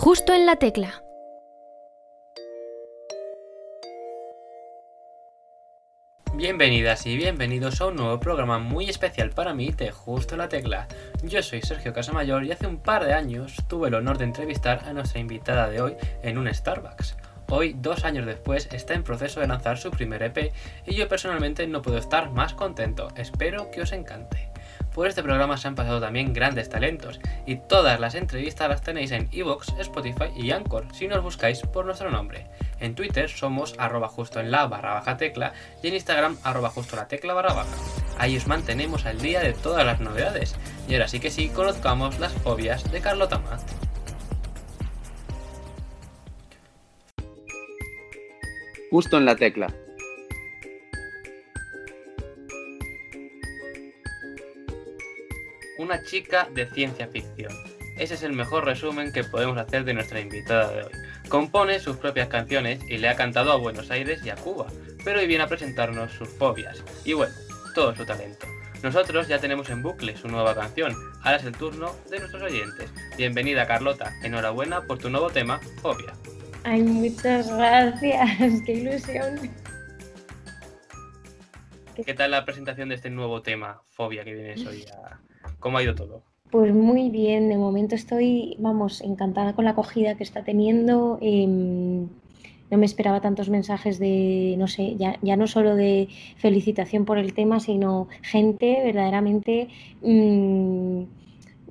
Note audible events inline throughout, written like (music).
Justo en la tecla. Bienvenidas y bienvenidos a un nuevo programa muy especial para mí de Justo en la Tecla. Yo soy Sergio Casamayor y hace un par de años tuve el honor de entrevistar a nuestra invitada de hoy en un Starbucks. Hoy, dos años después, está en proceso de lanzar su primer EP y yo personalmente no puedo estar más contento. Espero que os encante. Por este programa se han pasado también grandes talentos y todas las entrevistas las tenéis en Evox, Spotify y Anchor si nos buscáis por nuestro nombre. En Twitter somos arroba en la barra baja tecla y en Instagram arroba justo la tecla barra baja. Ahí os mantenemos al día de todas las novedades. Y ahora sí que sí, conozcamos las fobias de Carlota Matt. Justo en la tecla. Una chica de ciencia ficción. Ese es el mejor resumen que podemos hacer de nuestra invitada de hoy. Compone sus propias canciones y le ha cantado a Buenos Aires y a Cuba, pero hoy viene a presentarnos sus fobias y bueno, todo su talento. Nosotros ya tenemos en bucle su nueva canción, ahora es el turno de nuestros oyentes. Bienvenida Carlota, enhorabuena por tu nuevo tema, Fobia. Ay, muchas gracias, (laughs) qué ilusión. ¿Qué tal la presentación de este nuevo tema, Fobia, que vienes hoy a... ¿Cómo ha ido todo? Pues muy bien, de momento estoy, vamos, encantada con la acogida que está teniendo. Em, no me esperaba tantos mensajes de, no sé, ya, ya, no solo de felicitación por el tema, sino gente verdaderamente mm,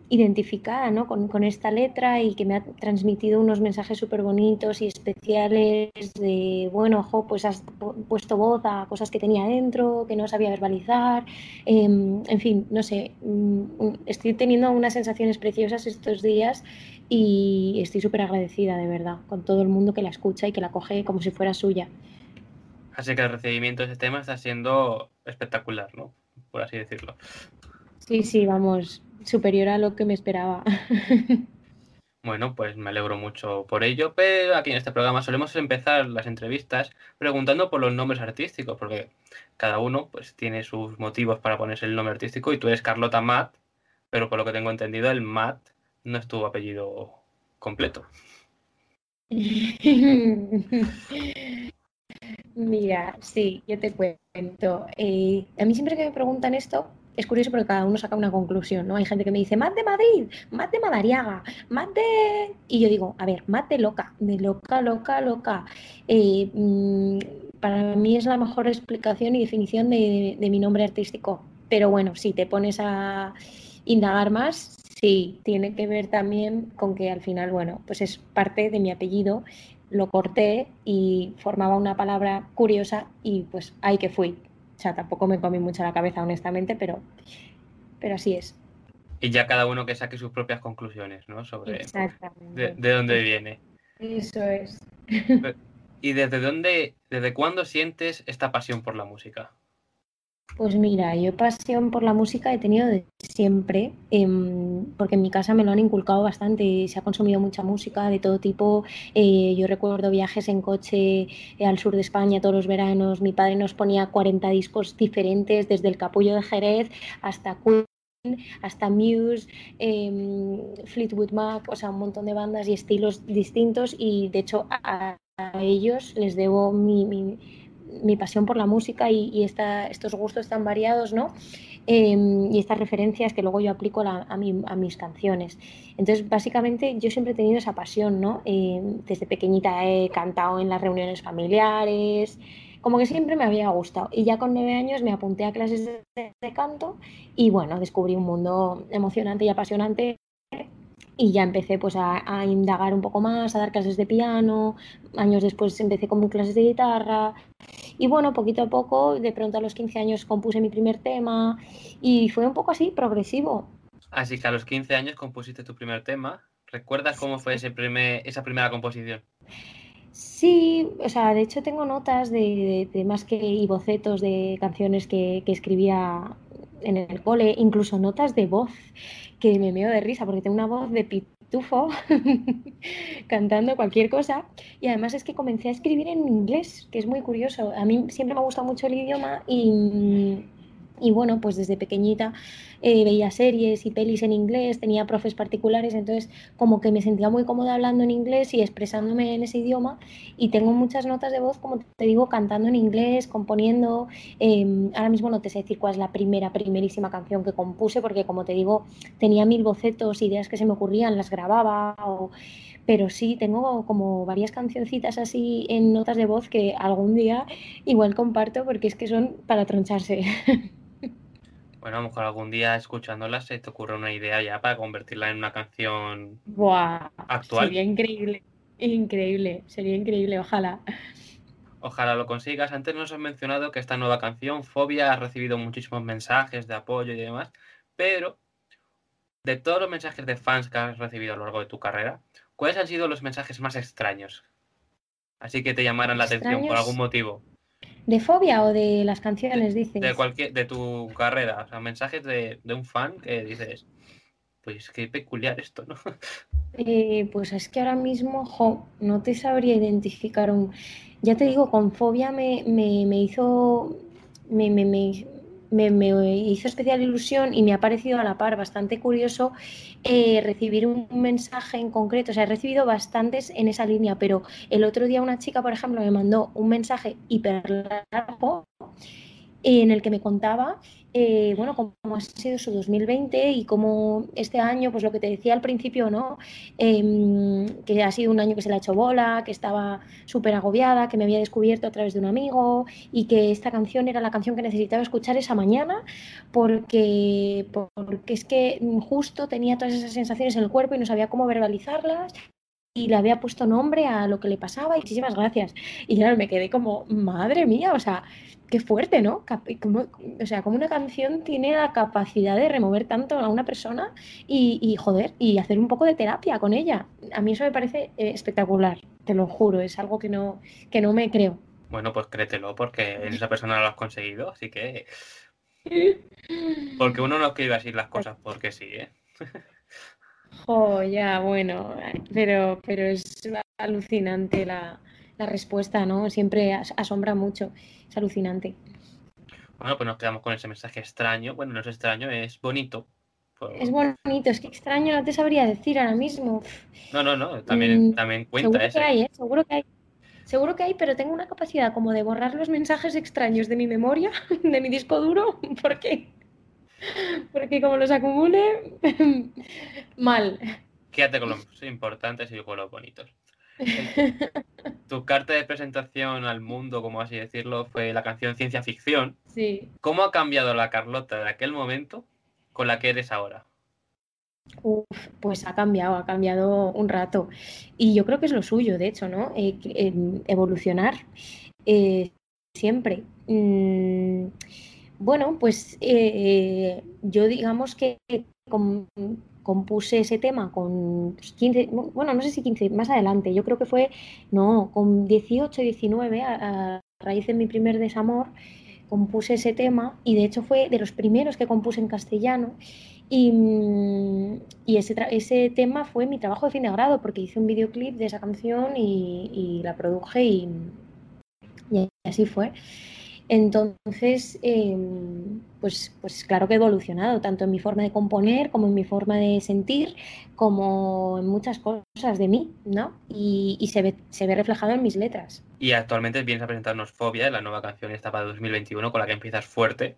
identificada ¿no? con, con, esta letra y que me ha transmitido unos mensajes súper bonitos y especiales de, bueno, ojo, pues has puesto voz a cosas que tenía dentro, que no sabía verbalizar, eh, en fin, no sé, mm, estoy teniendo unas sensaciones preciosas estos días y estoy súper agradecida, de verdad, con todo el mundo que la escucha y que la coge como si fuera suya. Así que el recibimiento de este tema está siendo espectacular, ¿no? Por así decirlo. Sí, sí, vamos, superior a lo que me esperaba. (laughs) Bueno, pues me alegro mucho por ello, pero aquí en este programa solemos empezar las entrevistas preguntando por los nombres artísticos, porque cada uno pues tiene sus motivos para ponerse el nombre artístico y tú eres Carlota Matt, pero por lo que tengo entendido el Matt no es tu apellido completo. (laughs) Mira, sí, yo te cuento. Eh, a mí siempre que me preguntan esto, es curioso porque cada uno saca una conclusión, ¿no? Hay gente que me dice, más de Madrid, más de Madariaga, más de... Y yo digo, a ver, más de loca, de loca, loca, loca. Eh, mmm, para mí es la mejor explicación y definición de, de, mi nombre artístico. Pero bueno, si te pones a indagar más, sí, tiene que ver también con que al final, bueno, pues es parte de mi apellido, lo corté y formaba una palabra curiosa y pues ahí que fui. O sea, tampoco me comí mucho la cabeza, honestamente, pero, pero así es. Y ya cada uno que saque sus propias conclusiones, ¿no? Sobre de, de, dónde viene. Eso es. ¿Y desde dónde, desde cuándo sientes esta pasión por la música? Pues mira, yo pasión por la música he tenido de siempre, eh, porque en mi casa me lo han inculcado bastante se ha consumido mucha música de todo tipo. Eh, yo recuerdo viajes en coche eh, al sur de España todos los veranos. Mi padre nos ponía 40 discos diferentes, desde el Capullo de Jerez hasta Queen hasta Muse, eh, Fleetwood Mac, o sea, un montón de bandas y estilos distintos y de hecho a, a ellos les debo mi, mi, mi pasión por la música y, estos gustos tan variados, ¿no? Eh, y estas referencias que luego yo aplico a, mi, a, mis canciones. Entonces, básicamente, yo siempre he tenido esa pasión, ¿no? Eh, desde pequeñita he cantado en las reuniones familiares, como que siempre me había gustado. Y ya con nueve años me apunté a clases de canto y, bueno, descubrí un mundo emocionante y apasionante y ya empecé pues a, a, indagar un poco más, a dar clases de piano, años después empecé con clases de guitarra y bueno, poquito a poco, de pronto a los 15 años compuse mi primer tema y fue un poco así, progresivo. Así que a los 15 años compusiste tu primer tema. ¿Recuerdas cómo fue ese primer, esa primera composición? Sí, o sea, de hecho tengo notas de, temas que, y bocetos de canciones que, que escribía en el cole, incluso notas de voz que me meo de risa porque tengo una voz de pitufo (laughs) cantando cualquier cosa y además es que comencé a escribir en inglés, que es muy curioso. A mí siempre me ha gustado mucho el idioma y Y bueno, pues desde pequeñita eh, veía series y pelis en inglés, tenía profes particulares, entonces como que me sentía muy cómoda hablando en inglés y expresándome en ese idioma. Y tengo muchas notas de voz, como te digo, cantando en inglés, componiendo. Em, ahora mismo no te sé decir cuál es la primera, primerísima canción que compuse, porque como te digo, tenía mil bocetos, ideas que se me ocurrían, las grababa. Pero sí, tengo como varias cancioncitas así en notas de voz que algún día igual comparto porque es que son para troncharse. (laughs) Bueno, a lo mejor algún día escuchándola se te ocurre una idea ya para convertirla en una canción Buah, actual. Sería increíble, increíble, sería increíble, ojalá. Ojalá lo consigas. Antes nos has mencionado que esta nueva canción, Fobia, ha recibido muchísimos mensajes de apoyo y demás, pero de todos los mensajes de fans que has recibido a lo largo de tu carrera, ¿cuáles han sido los mensajes más extraños? Así que te llamaran la atención por algún motivo. ¿De fobia o de las canciones, dices? De cualquier, de tu carrera, o sea, mensajes de, un fan que dices, pues qué peculiar esto, ¿no? Eh, pues es que ahora mismo, jo, no te sabría identificar un... Ya te digo, con fobia me, me, me hizo... Me, me, me, hizo especial ilusión y me ha parecido a la par bastante curioso eh, recibir un mensaje en concreto. O sea, he recibido bastantes en esa línea, pero el otro día una chica, por ejemplo, me mandó un mensaje hiper largo en el que me contaba eh, bueno, cómo ha sido su 2020 y cómo este año, pues lo que te decía al principio, ¿no? Em, que ha sido un año que se le ha hecho bola, que estaba súper agobiada, que me había descubierto a través de un amigo y que esta canción era la canción que necesitaba escuchar esa mañana porque, porque es que justo tenía todas esas sensaciones en el cuerpo y no sabía cómo verbalizarlas y le había puesto nombre a lo que le pasaba y muchísimas gracias. Y claro, me quedé como, madre mía, o sea, qué fuerte, ¿no? o sea, como una canción tiene la capacidad de remover tanto a una persona y, joder, y hacer un poco de terapia con ella. A mí eso me parece eh, espectacular, te lo juro, es algo que no, que no me creo. Bueno, pues créetelo, porque esa persona lo has conseguido, así que... (laughs) Porque uno no escribe así las cosas porque sí, ¿eh? (laughs) Oh, ya, bueno, pero, pero es alucinante la, la respuesta, ¿no? Siempre asombra mucho, es alucinante. Bueno, pues nos quedamos con ese mensaje extraño. Bueno, no es extraño, es bonito. Es bonito, es que extraño no te sabría decir ahora mismo. No, no, no, también, mm, también cuenta seguro Que hay, ¿eh? Seguro que hay. Seguro que hay, pero tengo una capacidad como de borrar los mensajes extraños de mi memoria, (laughs) de mi disco duro, porque, porque como los acumule, (laughs) mal. Quédate con los importantes y con los bonitos. (laughs) Tu carta de presentación al mundo, como así decirlo, fue la canción Ciencia Ficción. Sí. ¿Cómo ha cambiado la Carlota de aquel momento con la que eres ahora? Uf, pues ha cambiado, ha cambiado un rato. Y yo creo que es lo suyo, de hecho, ¿no? Eh, evolucionar eh, siempre. Mm, bueno, pues eh, yo digamos que compuse ese tema con 15, bueno, no sé si 15, más adelante, yo creo que fue, no, con 18, 19, a, raíz de mi primer desamor, compuse ese tema y de hecho fue de los primeros que compuse en castellano y, y ese, ese, tema fue mi trabajo de fin de grado porque hice un videoclip de esa canción y, la produje y así fue. Entonces, em, pues, pues claro que he evolucionado, tanto en mi forma de componer como en mi forma de sentir, como en muchas cosas de mí, ¿no? Y, se, ve, se ve reflejado en mis letras. Y actualmente vienes a presentarnos Fobia, la nueva canción esta para 2021, con la que empiezas fuerte,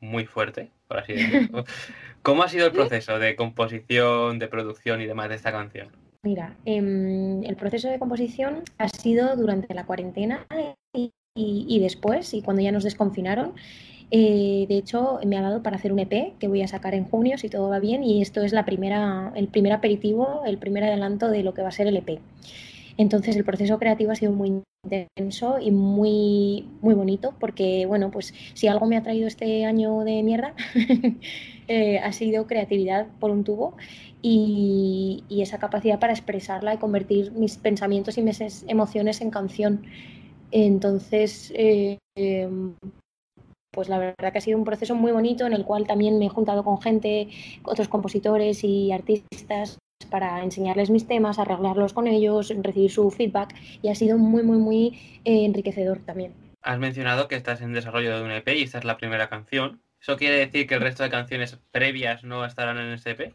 muy fuerte, por así decirlo. (laughs) ¿Cómo ha sido el proceso de composición, de producción y demás de esta canción? Mira, em, el proceso de composición ha sido durante la cuarentena y y, después, y cuando ya nos desconfinaron, eh, de hecho, me ha dado para hacer un EP que voy a sacar en junio si todo va bien y esto es la primera, el primer aperitivo, el primer adelanto de lo que va a ser el EP. Entonces el proceso creativo ha sido muy intenso y muy, muy bonito porque, bueno, pues si algo me ha traído este año de mierda (laughs) eh, ha sido creatividad por un tubo y, y, esa capacidad para expresarla y convertir mis pensamientos y mis emociones en canción. Entonces, eh, pues la verdad que ha sido un proceso muy bonito en el cual también me he juntado con gente, otros compositores y artistas para enseñarles mis temas, arreglarlos con ellos, recibir su feedback y ha sido muy, muy, muy eh, enriquecedor también. Has mencionado que estás en desarrollo de un EP y esta es la primera canción. ¿Eso quiere decir que el resto de canciones previas no estarán en este EP?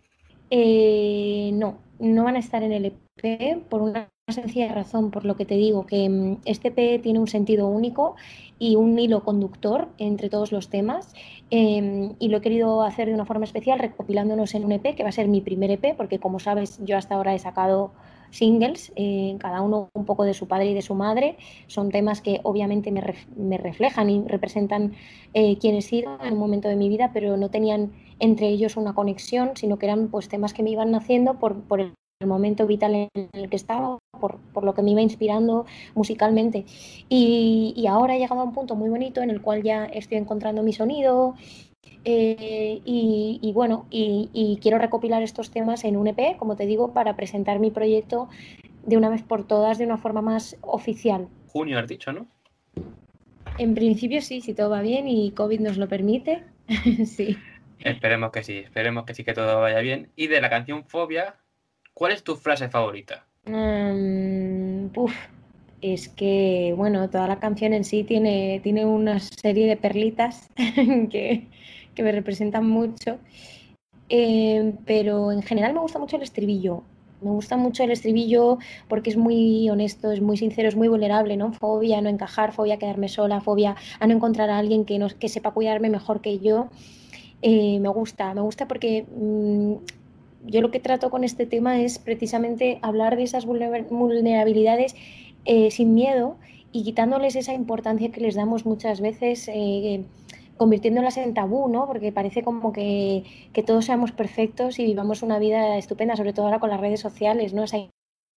Eh, no, no van a estar en el EP por una sencilla razón, por lo que te digo, que mm, este EP tiene un sentido único y un hilo conductor entre todos los temas em, y lo he querido hacer de una forma especial recopilándonos en un EP que va a ser mi primer EP porque como sabes yo hasta ahora he sacado singles, eh, cada uno un poco de su padre y de su madre. Son temas que obviamente me, reflejan y representan eh, quienes he sido en un momento de mi vida, pero no tenían entre ellos una conexión, sino que eran pues temas que me iban naciendo por, por el momento vital en el que estaba, por, por, lo que me iba inspirando musicalmente. Y, y ahora he llegado a un punto muy bonito en el cual ya estoy encontrando mi sonido eh, y, bueno, y, quiero recopilar estos temas en un EP, como te digo, para presentar mi proyecto de una vez por todas de una forma más oficial. Junio has dicho, ¿no? En principio sí, si todo va bien y COVID nos lo permite, (laughs) sí. Esperemos que sí, esperemos que sí que todo vaya bien. Y de la canción Fobia, ¿cuál es tu frase favorita? Mm, es que, bueno, toda la canción en sí tiene, tiene una serie de perlitas (laughs) que, que me representan mucho. Eh, pero en general me gusta mucho el estribillo. Me gusta mucho el estribillo porque es muy honesto, es muy sincero, es muy vulnerable, ¿no? Fobia a no encajar, fobia a quedarme sola, fobia a no encontrar a alguien que, que sepa cuidarme mejor que yo. Eh, me gusta, me gusta porque mm, yo lo que trato con este tema es precisamente hablar de esas vulnerabilidades eh, sin miedo y quitándoles esa importancia que les damos muchas veces convirtiéndolas en tabú, ¿no? Porque parece como que, todos seamos perfectos y vivamos una vida estupenda, sobre todo ahora con las redes sociales, ¿no? Esa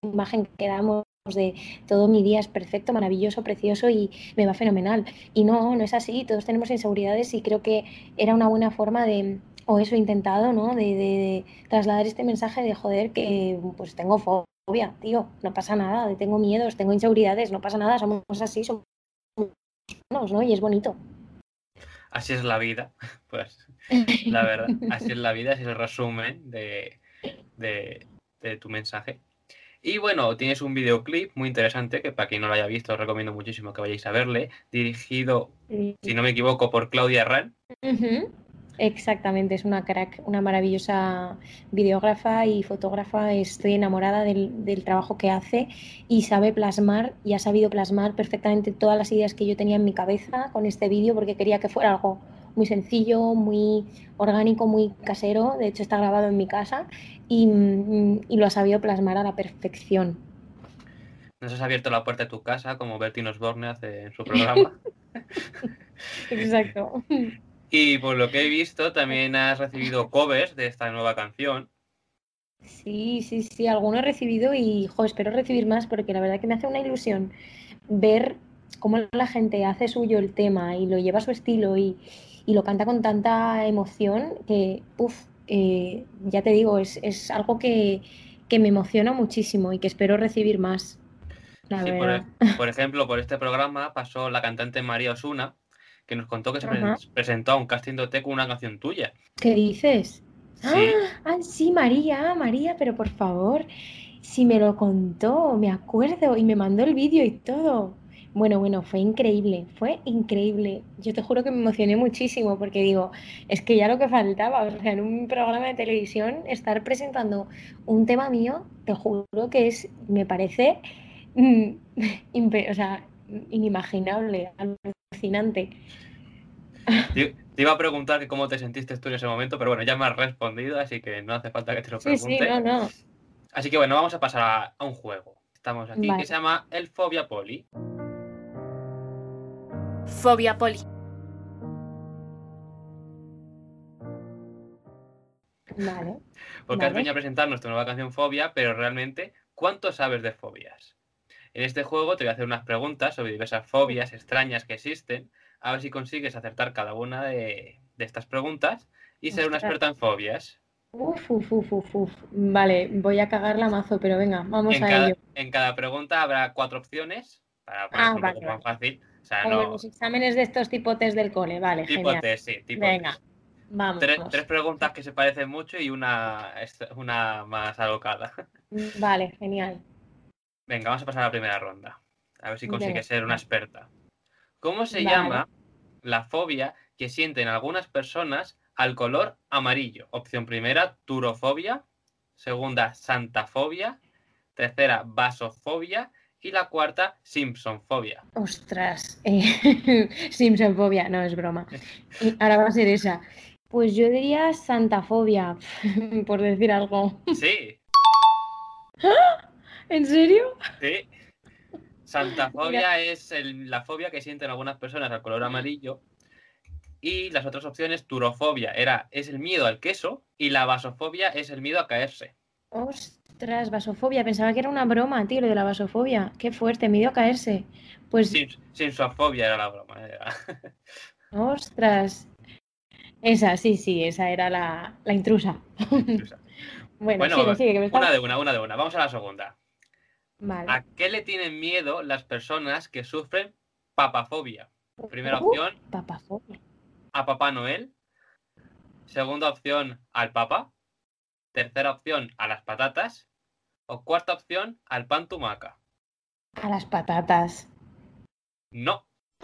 imagen que damos de todo mi día es perfecto, maravilloso, precioso y me va fenomenal. Y no, no es así, todos tenemos inseguridades y creo que era una buena forma de, o eso he intentado, ¿no? De, trasladar este mensaje de joder que pues tengo fobia, tío, no pasa nada, tengo miedos, tengo inseguridades, no pasa nada, somos así, somos ¿no? Y es bonito así es la vida, (laughs) pues la verdad, así es la vida, así es el resumen de, tu mensaje. Y bueno, tienes un videoclip muy interesante que para quien no lo haya visto os recomiendo muchísimo que vayáis a verle, dirigido, si no me equivoco, por Claudia Herrán. Exactamente, es una crack, una maravillosa videógrafa y fotógrafa. Estoy enamorada del, del, trabajo que hace y sabe plasmar y ha sabido plasmar perfectamente todas las ideas que yo tenía en mi cabeza con este vídeo porque quería que fuera algo muy sencillo, muy orgánico, muy casero. De hecho, está grabado en mi casa y, y lo ha sabido plasmar a la perfección. Nos has abierto la puerta de tu casa como Bertino Osborne hace en su programa. (laughs) Exacto. (laughs) Y por lo que he visto, también has recibido covers de esta nueva canción. Sí, sí, sí, alguno he recibido y jo, espero recibir más porque la verdad que me hace una ilusión ver cómo la gente hace suyo el tema y lo lleva a su estilo y, lo canta con tanta emoción que, uff, eh, ya te digo, es, es algo que, que, me emociona muchísimo y que espero recibir más. sí, por, por, ejemplo, por este programa pasó la cantante María Osuna, que nos contó que se presentó a un casting de OT con una canción tuya. ¿Qué dices? Sí. Ah, sí, María, María, pero por favor, si me lo contó, me acuerdo, y me mandó el vídeo y todo. Bueno, bueno, fue increíble, fue increíble. Yo te juro que me emocioné muchísimo porque digo, es que ya lo que faltaba, o sea, en un programa de televisión estar presentando un tema mío, te juro que es, me parece, mm, (laughs) o sea, inimaginable, alucinante. Te, iba a preguntar cómo te sentiste tú en ese momento, pero bueno, ya me has respondido, así que no hace falta que te lo pregunte. Sí, sí, no, no. Así que bueno, vamos a pasar a, un juego. Estamos aquí, que se llama el Fobia Poli. Fobia Poli. Vale. Porque has venido a presentar nuestra nueva canción Fobia, pero realmente, ¿cuánto sabes de fobias? En este juego te voy a hacer unas preguntas sobre diversas fobias extrañas que existen, a ver si consigues acertar cada una de, estas preguntas y ser una experta en fobias. Uf, uf, uf, uf, Vale, voy a cagarla mazo, pero venga, vamos a ello. En cada pregunta habrá cuatro opciones para ah, vale, más fácil. O sea, no... los exámenes de estos tipo test del cole, vale. Tipo genial. sí, tipo Venga, vamos. Tres, tres, preguntas que se parecen mucho y una, una más alocada. Vale, genial. Venga, vamos a pasar a la primera ronda. A ver si consigue ser una experta. ¿Cómo se llama la fobia que sienten algunas personas al color amarillo. Opción primera, turofobia. Segunda, santafobia. Tercera, vasofobia. Y la cuarta, simpsonfobia. Ostras, eh, (laughs) Simpsonfobia, no es broma. Y ahora va a ser esa. Pues yo diría santafobia, (laughs) por decir algo. Sí, ¿En serio? sí. Santafobia es el- la fobia que sienten algunas personas al color amarillo. Y las otras opciones, turofobia, era, es el miedo al queso. Y la vasofobia es el miedo a caerse. Ostras, vasofobia. Pensaba que era una broma, tío, lo de la vasofobia. Qué fuerte, me dio a caerse. Pues, Sims- Simpsonfobia era la broma. era. ostras. Esa, sí, sí, esa era la, la intrusa. (laughs) Bueno, Bueno, sigue, sigue, que me está... Una de una, una de una. Vamos a la segunda. Vale. ¿A qué le tienen miedo las personas que sufren papafobia? Primera Uh, opción, Papafobia. a Papá Noel. Segunda opción, al Papa. Tercera opción, a las patatas. O cuarta opción, al pan tumaca. A las patatas. No. (gasps)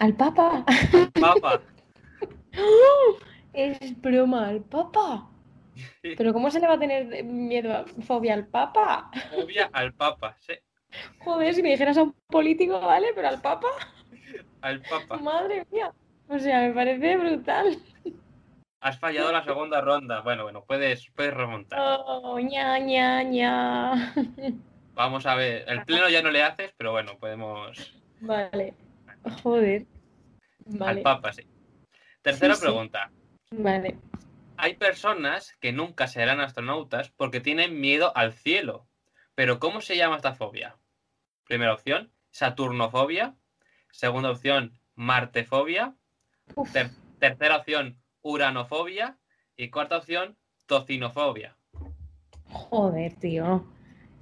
Al papa. papa. (laughs) Es broma, al papa. Pero ¿cómo se le va a tener miedo, fobia al papa? Fobia al papa. Sí, Joder, si me dijeras a un político, vale, pero al papa, al papa. madre mía. O sea, me parece brutal. Has fallado la segunda ronda. Bueno, bueno, puedes, puedes remontar. Oh, ña, ña, ña. Vamos a ver. El pleno ya no le haces, pero bueno, podemos. Vale. Joder. Al papa, sí. Tercera Sí, sí. pregunta. Vale. Hay personas que nunca serán astronautas porque tienen miedo al cielo. Pero ¿cómo se llama esta fobia? Primera opción, Saturnofobia. Segunda opción, Martefobia. Ter- tercera opción, Uranofobia. Y cuarta opción, Tocinofobia. Joder, tío.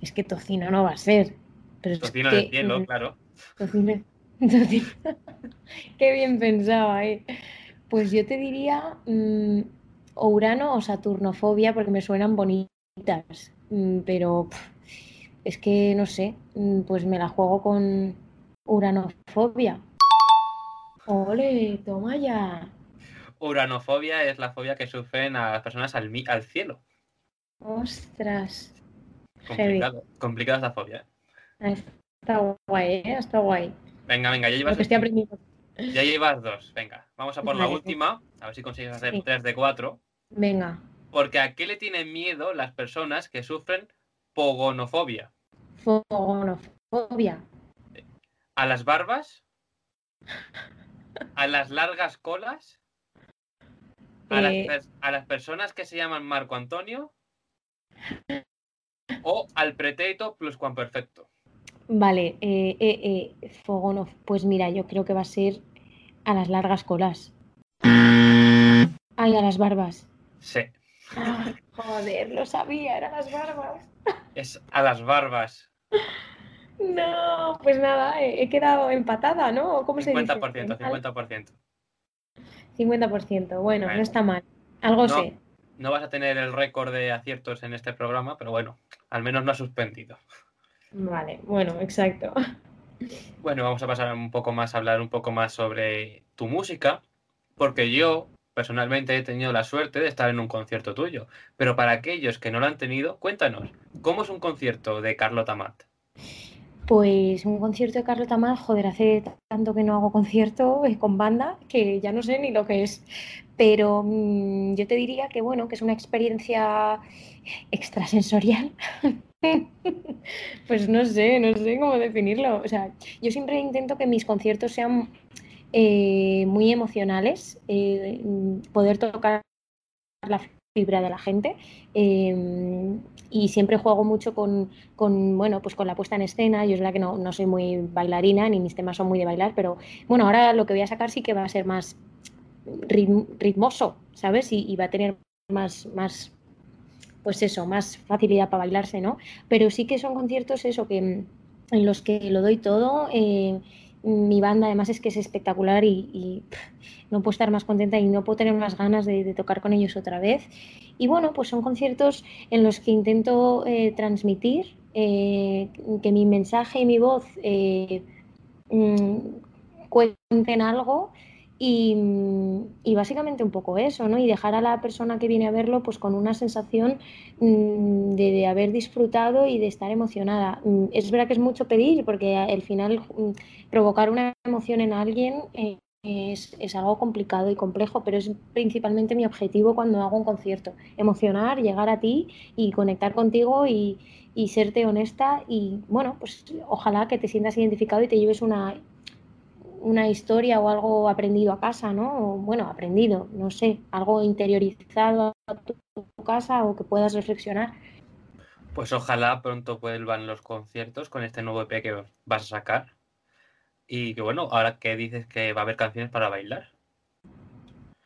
Es que tocino no va a ser. Pero es Tocino que, del cielo, mm, claro. Tocino. (laughs) tocino. Qué bien pensado ahí. Pues yo te diría mm, o Urano o Saturnofobia porque me suenan bonitas. Mm, pero es que no sé. mm, Pues me la juego con Uranofobia. Ole, toma ya. Uranofobia es la fobia que sufren a las personas al, mi- al cielo. Ostras. Complicado, complicada esta fobia. ¿eh? Está guay, ¿eh? Está guay. Venga, venga, ya llevas, Lo que estoy aprendiendo. Ya llevas dos. Venga, vamos a por la última. A ver si consigues hacer Sí. tres de cuatro. Venga. Porque ¿a qué le tienen miedo las personas que sufren pogonofobia? Fogonofobia. ¿A las barbas? ¿A las largas colas? ¿A, las, Eh. a las personas que se llaman Marco Antonio? ¿O al preteito pluscuamperfecto? Vale, eh, eh, eh, fogono- Pues mira, yo creo que va a ser a las largas colas. Ay, a las barbas. Sí, Ah, joder, lo sabía, eran las barbas. es a las barbas. No, pues nada, he, quedado empatada, ¿no? ¿Cómo se dice? 50%, 50%. 50%, bueno, Bueno. no está mal. Algo No. sé. No vas a tener el récord de aciertos en este programa, pero bueno, al menos no has suspendido. Vale, bueno, exacto. Bueno, vamos a pasar un poco más a hablar un poco más sobre tu música, porque yo personalmente he tenido la suerte de estar en un concierto tuyo. Pero para aquellos que no lo han tenido, cuéntanos, ¿cómo es un concierto de Carlota Matt? Pues un concierto de Carlota Mal, joder, hace tanto que no hago concierto eh, con banda que ya no sé ni lo que es. Pero mm, yo te diría que bueno, que es una experiencia extrasensorial. (laughs) Pues no sé, no sé cómo definirlo. O sea, yo siempre intento que mis conciertos sean eh, muy emocionales, eh, mm, poder tocar la fibra de la gente. eh, y siempre juego mucho con, con, bueno, pues con la puesta en escena. Yo es la que no, no soy muy bailarina, ni mis temas son muy de bailar, pero bueno, ahora lo que voy a sacar sí que va a ser más ritm- ritmoso, ¿sabes? Y, va a tener más, más, pues eso, más facilidad para bailarse, ¿no? Pero sí que son conciertos eso, que en los que lo doy todo. eh, mi banda además es que es espectacular y, no puedo estar más contenta y no puedo tener más ganas de, de tocar con ellos otra vez. Y bueno, pues son conciertos en los que intento eh, transmitir eh, que mi mensaje y mi voz eh, mm, cuenten algo y, básicamente un poco eso, ¿no? Y dejar a la persona que viene a verlo pues con una sensación mm, de, de, haber disfrutado y de estar emocionada. Mm, es verdad que es mucho pedir porque al final mm, provocar una emoción en alguien eh, es, es, algo complicado y complejo, pero es principalmente mi objetivo cuando hago un concierto. Emocionar, llegar a ti y conectar contigo y, y serte honesta y bueno, pues ojalá que te sientas identificado y te lleves una una historia o algo aprendido a casa, ¿no? O, bueno, aprendido, no sé, algo interiorizado a tu, casa o que puedas reflexionar. Pues ojalá pronto vuelvan los conciertos con este nuevo EP que vas a sacar. Y que bueno, ahora que dices que va a haber canciones para bailar.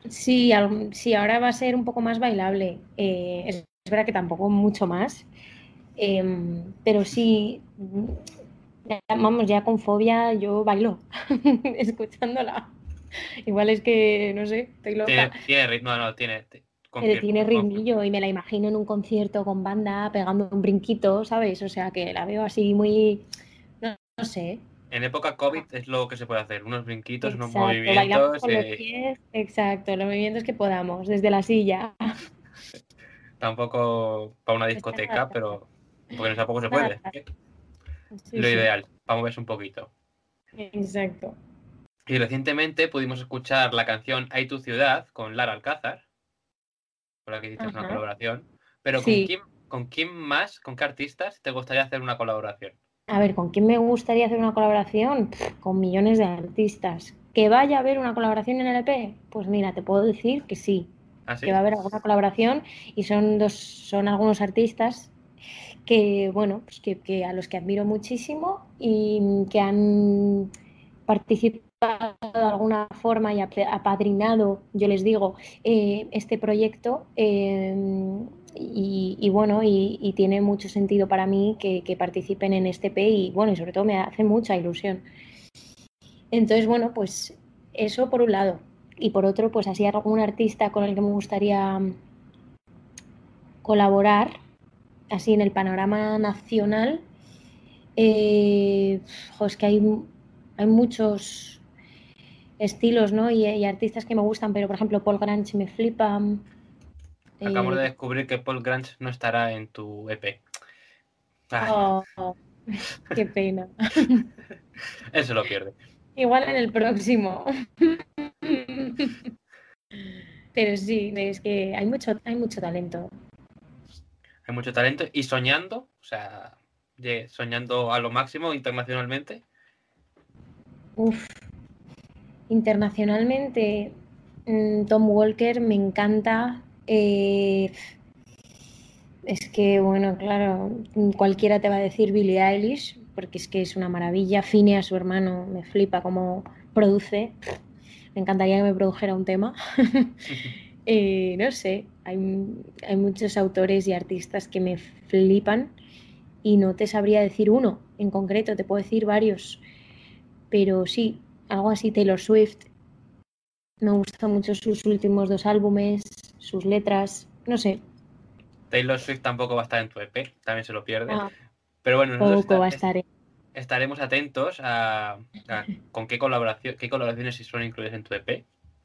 Sí, sí ahora va a ser un poco más bailable. Eh, es, es, verdad que tampoco mucho más. Eh, pero sí, vamos, ya con fobia yo bailo (laughs) escuchándola. Igual es que, no sé, estoy loca. Tiene, tiene ritmo, no, tiene. Pero tiene ritmillo y me la imagino en un concierto con banda pegando un brinquito, ¿sabes? O sea que la veo así muy. No, no sé. En época COVID es lo que se puede hacer, unos brinquitos, exacto, unos movimientos. Con los pies, exacto, los movimientos que podamos, desde la silla. (laughs) Tampoco para una discoteca, pero porque tampoco se puede. Sí, lo ideal, vamos a ver un poquito. Exacto. Y recientemente pudimos escuchar la canción Hay tu ciudad con Lara Alcázar, con la que hiciste una colaboración. Pero ¿con, quién, ¿con quién más, con qué artistas te gustaría hacer una colaboración? A ver, ¿con quién me gustaría hacer una colaboración? con millones de artistas. ¿Que vaya a haber una colaboración en el EP? Pues mira, te puedo decir que sí. ¿Ah, sí? Que va a haber alguna colaboración y son dos, son algunos artistas que, bueno, pues que, a los que admiro muchísimo y que han participado de alguna forma y apadrinado, yo les digo, eh, este proyecto. Eh, y, bueno, y, y, tiene mucho sentido para mí que, que, participen en este P y bueno, y sobre todo me hace mucha ilusión. Entonces, bueno, pues eso por un lado. Y por otro, pues así algún artista con el que me gustaría colaborar, así en el panorama nacional, eh, es que hay, hay muchos estilos ¿no? Y, y, artistas que me gustan, pero por ejemplo Paul Grange me flipa. Acabo eh... de descubrir que Paul Grange no estará en tu EP. Oh, (laughs) qué pena. (laughs) Se lo pierde. Igual en el próximo. (laughs) Pero sí, es que hay mucho, hay mucho talento hay mucho talento y soñando, o sea, soñando a lo máximo internacionalmente. Uf, internacionalmente, mm, Tom Walker me encanta. Eh, es que, bueno, claro, cualquiera te va a decir Billie Eilish, porque es que es una maravilla. Fine a su hermano, me flipa cómo produce. Me encantaría que me produjera un tema. (laughs) (laughs) eh, no sé, hay, hay, muchos autores y artistas que me flipan y no te sabría decir uno en concreto, te puedo decir varios, pero sí, algo así, Taylor Swift. Me gustan mucho sus últimos dos álbumes, sus letras, no sé. Taylor Swift tampoco va a estar en tu EP, también se lo pierde. Ah, pero bueno, poco va a estar. estaremos atentos a, a con qué, colaboración, qué colaboraciones son incluidas en tu EP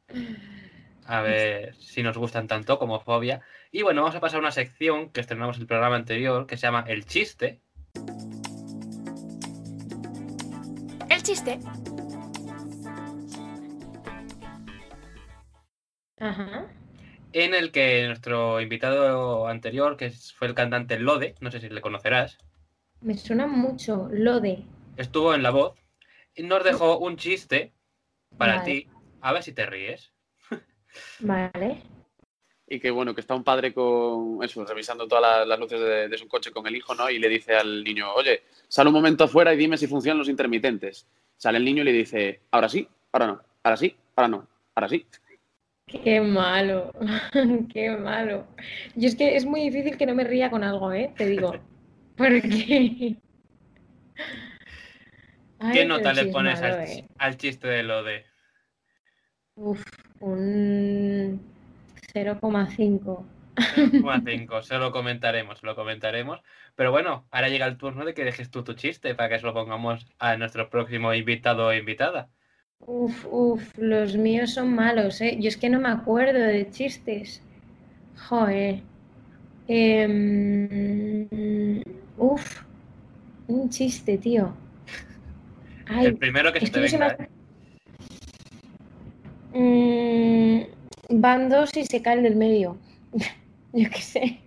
(laughs) a ver si nos gustan tanto como Fobia. Y bueno, vamos a pasar a una sección que estrenamos el programa anterior que se llama El chiste. El chiste. Ajá. En el que nuestro invitado anterior, que fue el cantante Lode, no sé si le conocerás. Me suena mucho, Lode. Estuvo en la voz y nos dejó un chiste para vale. ti. A ver si te ríes. Vale. Y que bueno, que está un padre con eso, revisando todas las, las luces de, de, su coche con el hijo, ¿no? Y le dice al niño, oye, sal un momento afuera y dime si funcionan los intermitentes. Sale el niño y le dice, ahora sí, ahora no, ahora sí, ahora no, ahora sí. Qué malo, (laughs) qué malo. Yo es que es muy difícil que no me ría con algo, ¿eh? Te digo. (laughs) Porque... Ay, ¿Qué nota le pones malo, al, eh. al chiste de lo de? Uf, un 0,5. 0,5, se lo comentaremos, se lo comentaremos. Pero bueno, ahora llega el turno de que dejes tú tu chiste para que se lo pongamos a nuestro próximo invitado o invitada. Uf, uf, los míos son malos, ¿eh? Yo es que no me acuerdo de chistes. Joder. Em, uf, un chiste, tío. Ay, el primero que se te me venga. ¿eh? Mm, van dos y se caen del medio. (laughs) Yo qué sé.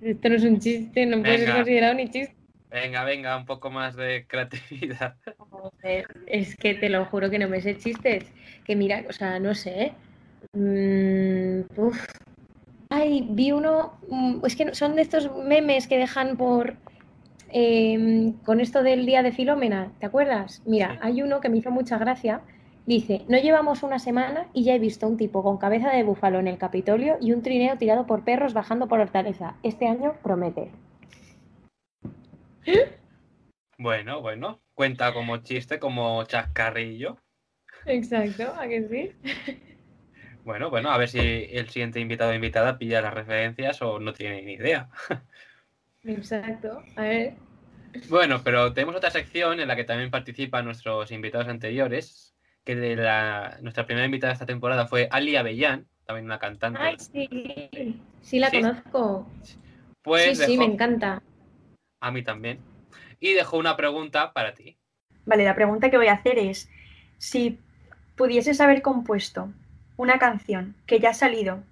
Esto no es un chiste, no puede ser considerado ni chiste. Venga, venga, un poco más de creatividad. (laughs) Es que te lo juro que no me sé chistes. Que mira, o sea, no sé. Mm, uf. Ay, vi uno. mm, Es que son de estos memes que dejan por. em, con esto del día de Filomena, ¿te acuerdas? Mira, Sí. hay uno que me hizo mucha gracia. Dice: No llevamos una semana y ya he visto un tipo con cabeza de búfalo en el Capitolio y un trineo tirado por perros bajando por Hortaleza. Este año promete. Bueno, bueno, cuenta como chiste, como chascarrillo. Exacto, ¿a que sí? Bueno, bueno, a ver si el siguiente invitado o invitada pilla las referencias o no tiene ni idea. Exacto. A ver. Bueno, pero tenemos otra sección en la que también participan nuestros invitados anteriores, que de la, nuestra primera invitada de esta temporada fue Ali Avellán, también una cantante. Ay, sí. Sí, la Sí. conozco. Pues sí, sí, me encanta. a mí también. Y dejó una pregunta para ti. Vale, la pregunta que voy a hacer es, si pudieses haber compuesto una canción que ya ha salido,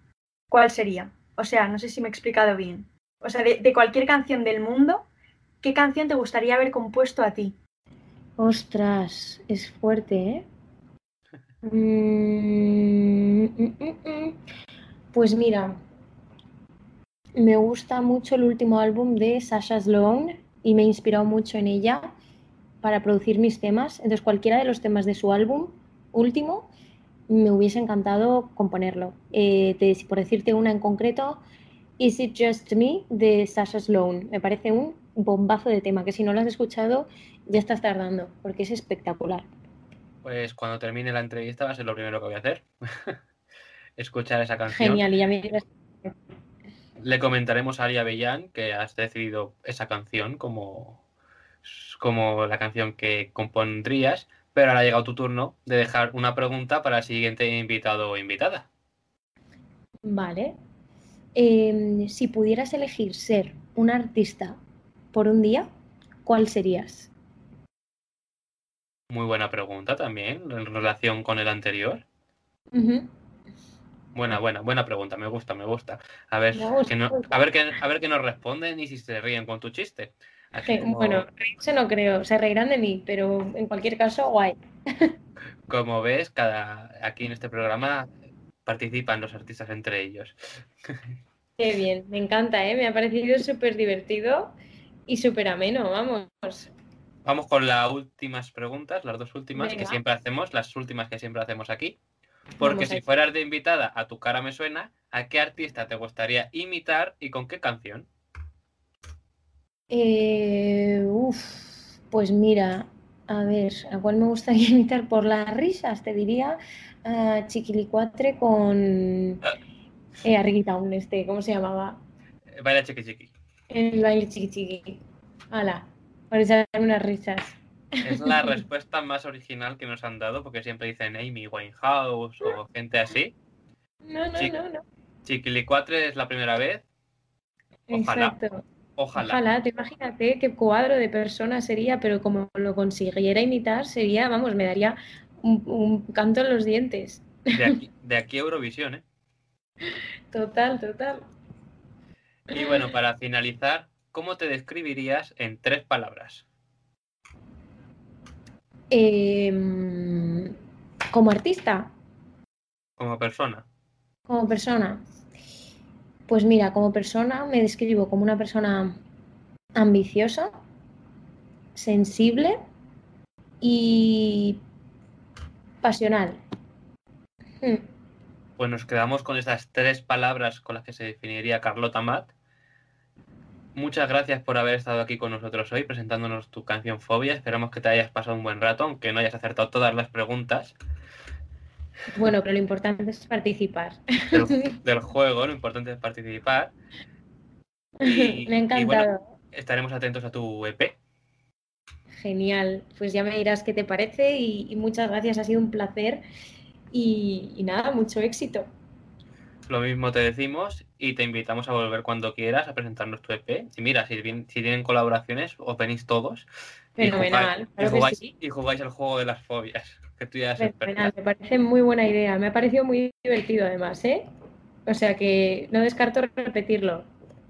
¿cuál sería? O sea, no sé si me he explicado bien. O sea, de, de cualquier canción del mundo, ¿qué canción te gustaría haber compuesto a ti? Ostras, es fuerte, ¿eh? Mm, mm, mm. Pues mira, me gusta mucho el último álbum de Sasha Sloan y me he inspirado mucho en ella para producir mis temas. Entonces, cualquiera de los temas de su álbum último me hubiese encantado componerlo. Eh, por decirte una en concreto, Is It Just Me de Sasha Sloan. Me parece un bombazo de tema que si no lo has escuchado ya estás tardando porque es espectacular. Pues cuando termine la entrevista va a ser lo primero que voy a hacer. (laughs) Escuchar esa canción. Genial, y ya me. Le comentaremos a Ali Avellán que has decidido esa canción como, como la canción que compondrías, pero ahora ha llegado tu turno de dejar una pregunta para el siguiente invitado o invitada. Vale. Em, si pudieras elegir ser un artista por un día, ¿cuál serías? Muy buena pregunta también en relación con el anterior. Buena, buena, buena pregunta, me gusta, me gusta. A ver, gusta, que no- a ver, qué, a ver qué nos responden y si se ríen con tu chiste. Eh, como- Bueno, reírse no creo, se reirán de mí, pero en cualquier caso, guay. (laughs) Como ves, cada aquí en este programa participan los artistas entre ellos. (laughs) Qué bien, me encanta, ¿eh? Me ha parecido súper divertido y súper ameno, vamos. Vamos con las últimas preguntas, las dos últimas que Venga. siempre hacemos, las últimas que siempre hacemos aquí. Porque si fueras de invitada a tu cara me suena, ¿a qué artista te gustaría imitar y con qué canción? Eh, uf, pues mira, a ver, ¿a cuál me gustaría (laughs) imitar por las risas? Te diría a Chiquilicuatre con eh, a Ricky Town, este, ¿cómo se llamaba? Eh, Baila chiqui chiqui. El baile chiqui chiqui. Hala, por echarme unas risas. Es la respuesta más original que nos han dado porque siempre dicen Amy Winehouse o gente así. No, no, no, no. Chiquilicuatre es la primera vez. Ojalá. Exacto. Ojalá. Ojalá, te imagínate qué cuadro de personas sería, pero como lo consiguiera imitar, sería, vamos, me daría un, un canto en los dientes. De aquí, (laughs) de aquí a Eurovisión, ¿eh? Total, total. Y bueno, para finalizar, ¿cómo te describirías en tres palabras? Em, como artista, Como persona. como persona. Pues mira, como persona me describo como una persona ambiciosa, sensible y pasional. Hmm. Pues nos quedamos con esas tres palabras con las que se definiría Carlota Matt. Muchas gracias por haber estado aquí con nosotros hoy presentándonos tu canción Fobia. Esperamos que te hayas pasado un buen rato, aunque no hayas acertado todas las preguntas Bueno, pero lo importante es participar. del, (laughs) del juego. Lo importante es participar. Y- Me ha y encantado. bueno, estaremos atentos a tu EP. Genial, pues ya me dirás qué te parece y, muchas gracias, ha sido un placer y, nada, mucho éxito. Lo mismo te decimos y te invitamos a volver cuando quieras a presentarnos tu EP. Y mira, si, si tienen colaboraciones, os venís todos. Fenomenal. Y jugáis, y jugáis, el juego de las fobias, que tú ya Fenomenal, me parece muy buena idea. Me ha parecido muy divertido además, ¿eh? O sea que no descarto repetirlo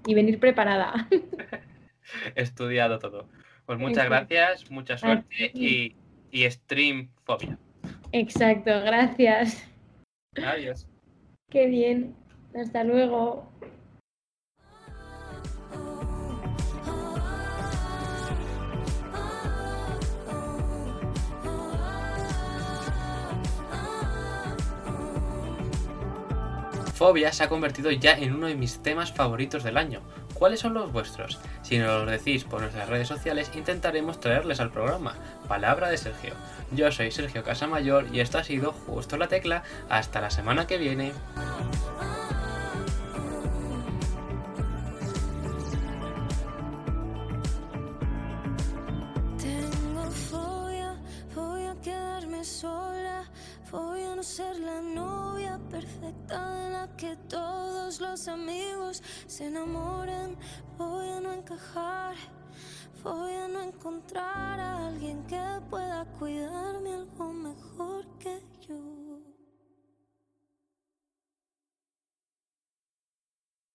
y venir preparada. (laughs) Estudiado todo. Pues muchas gracias, mucha suerte y, y stream fobia. Exacto, gracias. Adiós. Qué bien. Hasta luego. Fobia se ha convertido ya en uno de mis temas favoritos del año. ¿Cuáles son los vuestros? Si nos los decís por nuestras redes sociales, intentaremos traerles al programa. Palabra de Sergio. Yo soy Sergio Casamayor y esto ha sido Justo la Tecla. Hasta la semana que viene. se enamoren. Voy a no encajar, voy a no encontrar a alguien que pueda cuidarme algo mejor que yo.